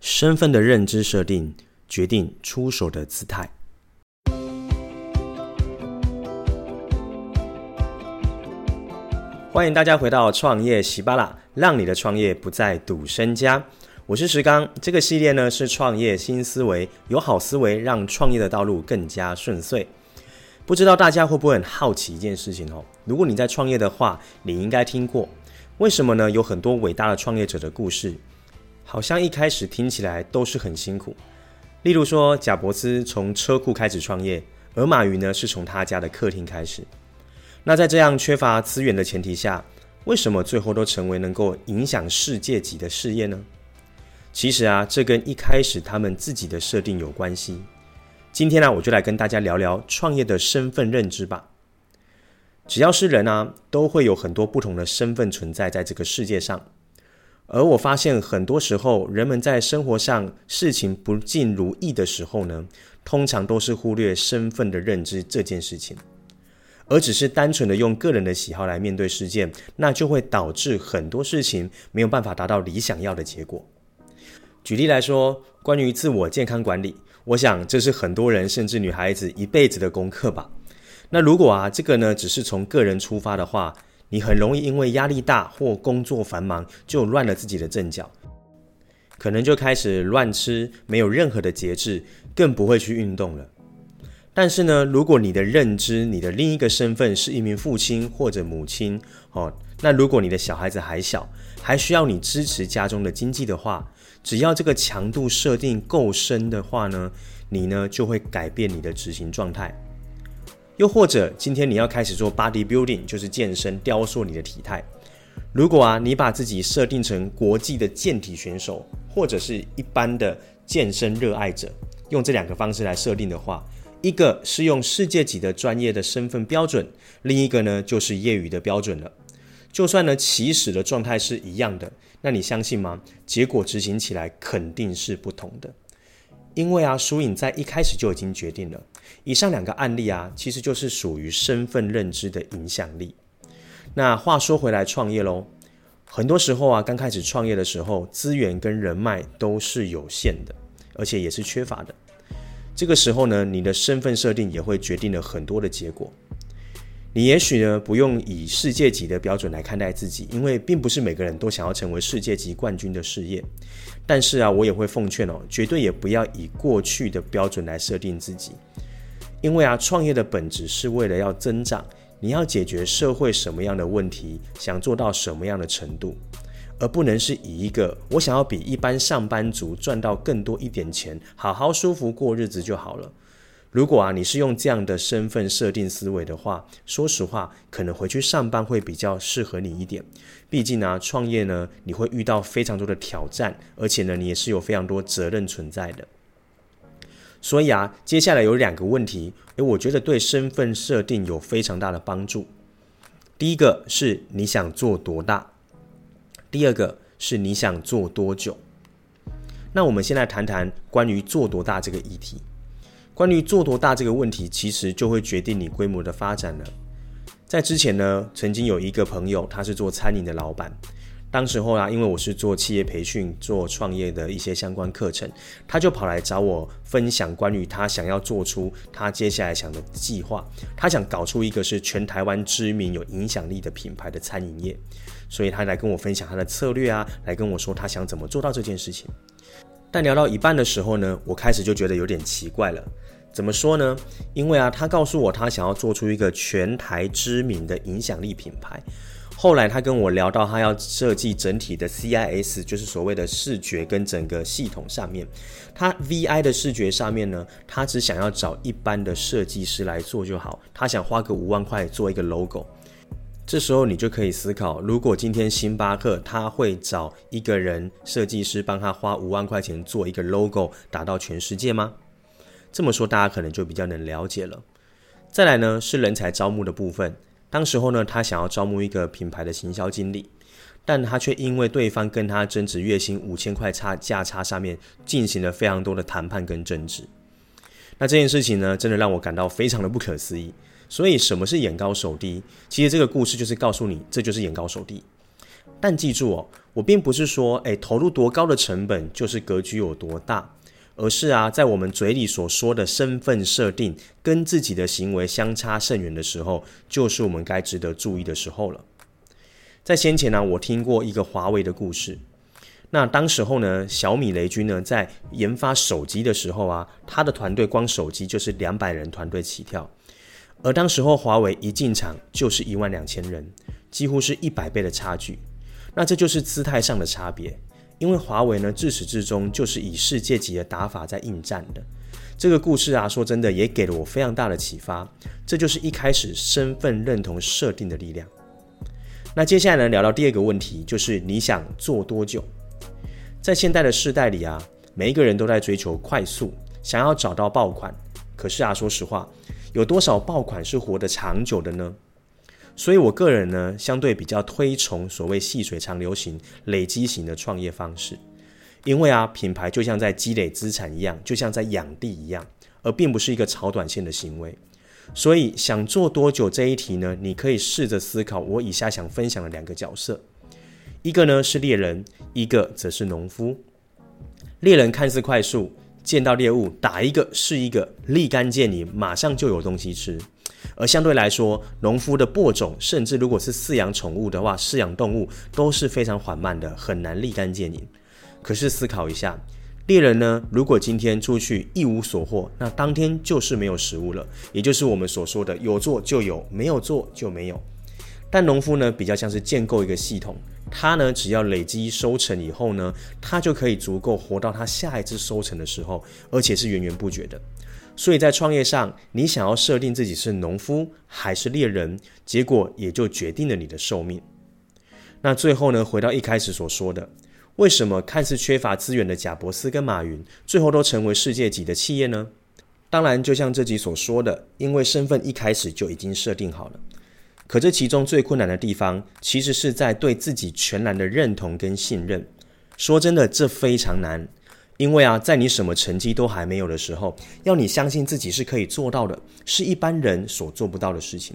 身份的认知设定决定出手的姿态。欢迎大家回到创业喜巴拉，让你的创业不再赌身家。我是石刚，这个系列呢是创业新思维，有好思维让创业的道路更加顺遂。不知道大家会不会很好奇一件事情哦？如果你在创业的话，你应该听过，为什么呢？有很多伟大的创业者的故事。好像一开始听起来都是很辛苦，例如说贾伯斯从车库开始创业，而马云呢是从他家的客厅开始。那在这样缺乏资源的前提下，为什么最后都成为能够影响世界级的事业呢？其实啊，这跟一开始他们自己的设定有关系。今天呢，我就来跟大家聊聊创业的身份认知吧。只要是人啊，都会有很多不同的身份存在在这个世界上。而我发现，很多时候人们在生活上事情不尽如意的时候呢，通常都是忽略身份的认知这件事情，而只是单纯的用个人的喜好来面对事件，那就会导致很多事情没有办法达到你想要的结果。举例来说，关于自我健康管理，我想这是很多人甚至女孩子一辈子的功课吧。那如果啊，这个呢，只是从个人出发的话，你很容易因为压力大或工作繁忙，就乱了自己的阵脚，可能就开始乱吃，没有任何的节制，更不会去运动了。但是呢，如果你的认知，你的另一个身份是一名父亲或者母亲，哦，那如果你的小孩子还小，还需要你支持家中的经济的话，只要这个强度设定够深的话呢，你呢就会改变你的执行状态。又或者，今天你要开始做 body building，就是健身，雕塑你的体态。如果啊，你把自己设定成国际的健体选手，或者是一般的健身热爱者，用这两个方式来设定的话，一个是用世界级的专业的身份标准，另一个呢就是业余的标准了。就算呢起始的状态是一样的，那你相信吗？结果执行起来肯定是不同的。因为啊，输赢在一开始就已经决定了。以上两个案例啊，其实就是属于身份认知的影响力。那话说回来，创业喽，很多时候啊，刚开始创业的时候，资源跟人脉都是有限的，而且也是缺乏的。这个时候呢，你的身份设定也会决定了很多的结果。你也许呢，不用以世界级的标准来看待自己，因为并不是每个人都想要成为世界级冠军的事业。但是啊，我也会奉劝哦，绝对也不要以过去的标准来设定自己，因为啊，创业的本质是为了要增长，你要解决社会什么样的问题，想做到什么样的程度，而不能是以一个我想要比一般上班族赚到更多一点钱，好好舒服过日子就好了。如果啊，你是用这样的身份设定思维的话，说实话，可能回去上班会比较适合你一点。毕竟呢，创业呢，你会遇到非常多的挑战，而且呢，你也是有非常多责任存在的。所以啊，接下来有两个问题，诶，我觉得对身份设定有非常大的帮助。第一个是你想做多大，第二个是你想做多久。那我们先来谈谈关于做多大这个议题。关于做多大这个问题，其实就会决定你规模的发展了。在之前呢，曾经有一个朋友，他是做餐饮的老板。当时候啊，因为我是做企业培训、做创业的一些相关课程，他就跑来找我分享关于他想要做出他接下来想的计划。他想搞出一个是全台湾知名、有影响力的品牌的餐饮业，所以他来跟我分享他的策略啊，来跟我说他想怎么做到这件事情。但聊到一半的时候呢，我开始就觉得有点奇怪了。怎么说呢？因为啊，他告诉我他想要做出一个全台知名的影响力品牌。后来他跟我聊到，他要设计整体的 CIS，就是所谓的视觉跟整个系统上面。他 VI 的视觉上面呢，他只想要找一般的设计师来做就好。他想花个五万块做一个 logo。这时候你就可以思考，如果今天星巴克他会找一个人设计师帮他花五万块钱做一个 logo，打到全世界吗？这么说大家可能就比较能了解了。再来呢，是人才招募的部分，当时候呢，他想要招募一个品牌的行销经理，但他却因为对方跟他争执月薪五千块差价差上面进行了非常多的谈判跟争执。那这件事情呢，真的让我感到非常的不可思议。所以，什么是眼高手低？其实这个故事就是告诉你，这就是眼高手低。但记住哦，我并不是说，诶，投入多高的成本就是格局有多大，而是啊，在我们嘴里所说的身份设定跟自己的行为相差甚远的时候，就是我们该值得注意的时候了。在先前呢，我听过一个华为的故事。那当时候呢，小米雷军呢在研发手机的时候啊，他的团队光手机就是两百人团队起跳，而当时候华为一进场就是一万两千人，几乎是一百倍的差距。那这就是姿态上的差别，因为华为呢自始至终就是以世界级的打法在应战的。这个故事啊，说真的也给了我非常大的启发，这就是一开始身份认同设定的力量。那接下来呢，聊到第二个问题，就是你想做多久？在现代的世代里啊，每一个人都在追求快速，想要找到爆款。可是啊，说实话，有多少爆款是活得长久的呢？所以我个人呢，相对比较推崇所谓细水长流型、累积型的创业方式。因为啊，品牌就像在积累资产一样，就像在养地一样，而并不是一个炒短线的行为。所以，想做多久这一题呢？你可以试着思考我以下想分享的两个角色。一个呢是猎人，一个则是农夫。猎人看似快速，见到猎物打一个是一个，立竿见影，马上就有东西吃。而相对来说，农夫的播种，甚至如果是饲养宠物的话，饲养动物都是非常缓慢的，很难立竿见影。可是思考一下，猎人呢，如果今天出去一无所获，那当天就是没有食物了，也就是我们所说的有做就有，没有做就没有。但农夫呢，比较像是建构一个系统。他呢，只要累积收成以后呢，他就可以足够活到他下一次收成的时候，而且是源源不绝的。所以在创业上，你想要设定自己是农夫还是猎人，结果也就决定了你的寿命。那最后呢，回到一开始所说的，为什么看似缺乏资源的贾伯斯跟马云，最后都成为世界级的企业呢？当然，就像这集所说的，因为身份一开始就已经设定好了。可这其中最困难的地方，其实是在对自己全然的认同跟信任。说真的，这非常难，因为啊，在你什么成绩都还没有的时候，要你相信自己是可以做到的，是一般人所做不到的事情。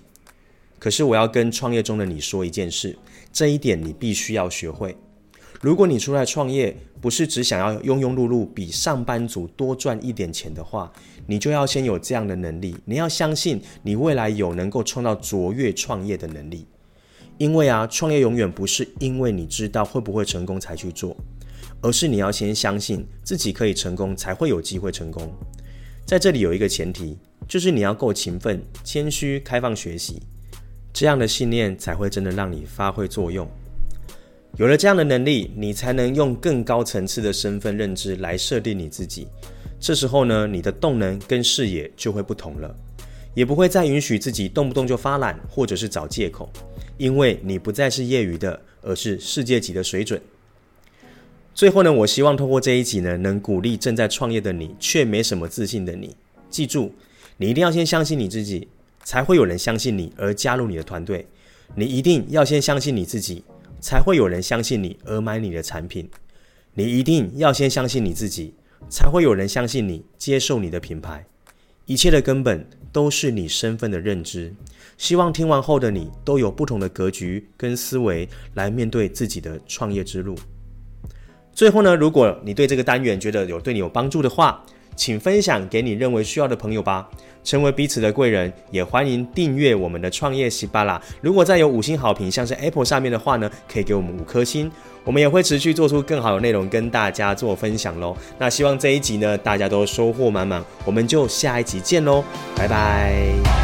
可是我要跟创业中的你说一件事，这一点你必须要学会。如果你出来创业，不是只想要庸庸碌碌比上班族多赚一点钱的话，你就要先有这样的能力。你要相信你未来有能够创造卓越创业的能力。因为啊，创业永远不是因为你知道会不会成功才去做，而是你要先相信自己可以成功，才会有机会成功。在这里有一个前提，就是你要够勤奋、谦虚、开放学习，这样的信念才会真的让你发挥作用。有了这样的能力，你才能用更高层次的身份认知来设定你自己。这时候呢，你的动能跟视野就会不同了，也不会再允许自己动不动就发懒或者是找借口，因为你不再是业余的，而是世界级的水准。最后呢，我希望通过这一集呢，能鼓励正在创业的你却没什么自信的你。记住，你一定要先相信你自己，才会有人相信你而加入你的团队。你一定要先相信你自己。才会有人相信你而买你的产品。你一定要先相信你自己，才会有人相信你，接受你的品牌。一切的根本都是你身份的认知。希望听完后的你都有不同的格局跟思维来面对自己的创业之路。最后呢，如果你对这个单元觉得有对你有帮助的话，请分享给你认为需要的朋友吧。成为彼此的贵人，也欢迎订阅我们的创业喜巴拉。如果再有五星好评，像是 Apple 上面的话呢，可以给我们五颗星，我们也会持续做出更好的内容跟大家做分享喽。那希望这一集呢，大家都收获满满，我们就下一集见喽，拜拜。